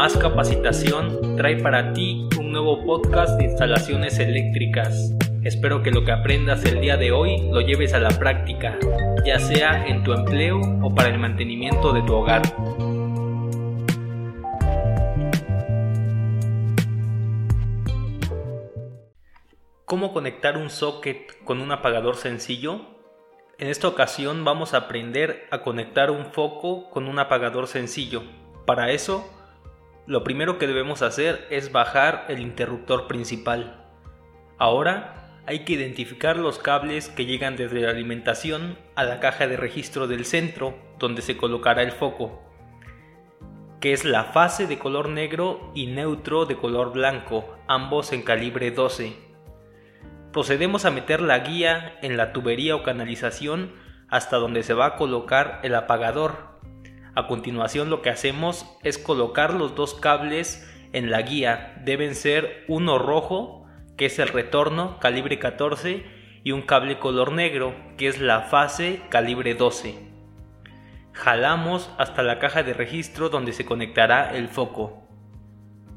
Más Capacitación trae para ti un nuevo podcast de instalaciones eléctricas. Espero que lo que aprendas el día de hoy lo lleves a la práctica, ya sea en tu empleo o para el mantenimiento de tu hogar. ¿Cómo conectar un socket con un apagador sencillo? En esta ocasión vamos a aprender a conectar un foco con un apagador sencillo. Para eso, lo primero que debemos hacer es bajar el interruptor principal. Ahora hay que identificar los cables que llegan desde la alimentación a la caja de registro del centro donde se colocará el foco, que es la fase de color negro y neutro de color blanco, ambos en calibre 12. Procedemos a meter la guía en la tubería o canalización hasta donde se va a colocar el apagador. A continuación lo que hacemos es colocar los dos cables en la guía. Deben ser uno rojo, que es el retorno calibre 14, y un cable color negro, que es la fase calibre 12. Jalamos hasta la caja de registro donde se conectará el foco.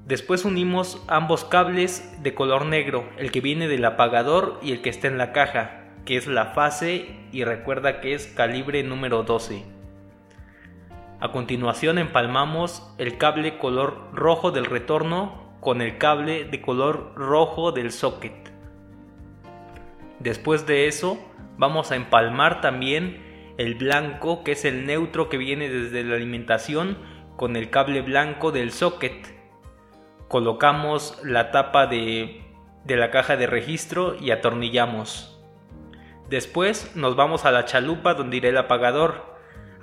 Después unimos ambos cables de color negro, el que viene del apagador y el que está en la caja, que es la fase y recuerda que es calibre número 12. A continuación empalmamos el cable color rojo del retorno con el cable de color rojo del socket. Después de eso vamos a empalmar también el blanco que es el neutro que viene desde la alimentación con el cable blanco del socket colocamos la tapa de, la caja de registro y atornillamos. Después nos vamos a la chalupa donde irá el apagador.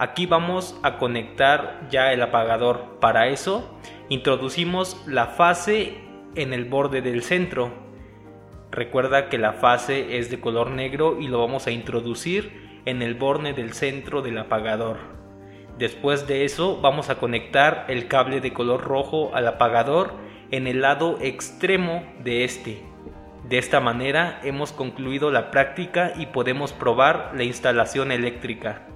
Aquí vamos a conectar ya el apagador. Para eso introducimos la fase en el borde del centro. Recuerda que la fase es de color negro y lo vamos a introducir en el borde del centro del apagador. Después de eso vamos a conectar el cable de color rojo al apagador en el lado extremo de este. De esta manera hemos concluido la práctica y podemos probar la instalación eléctrica.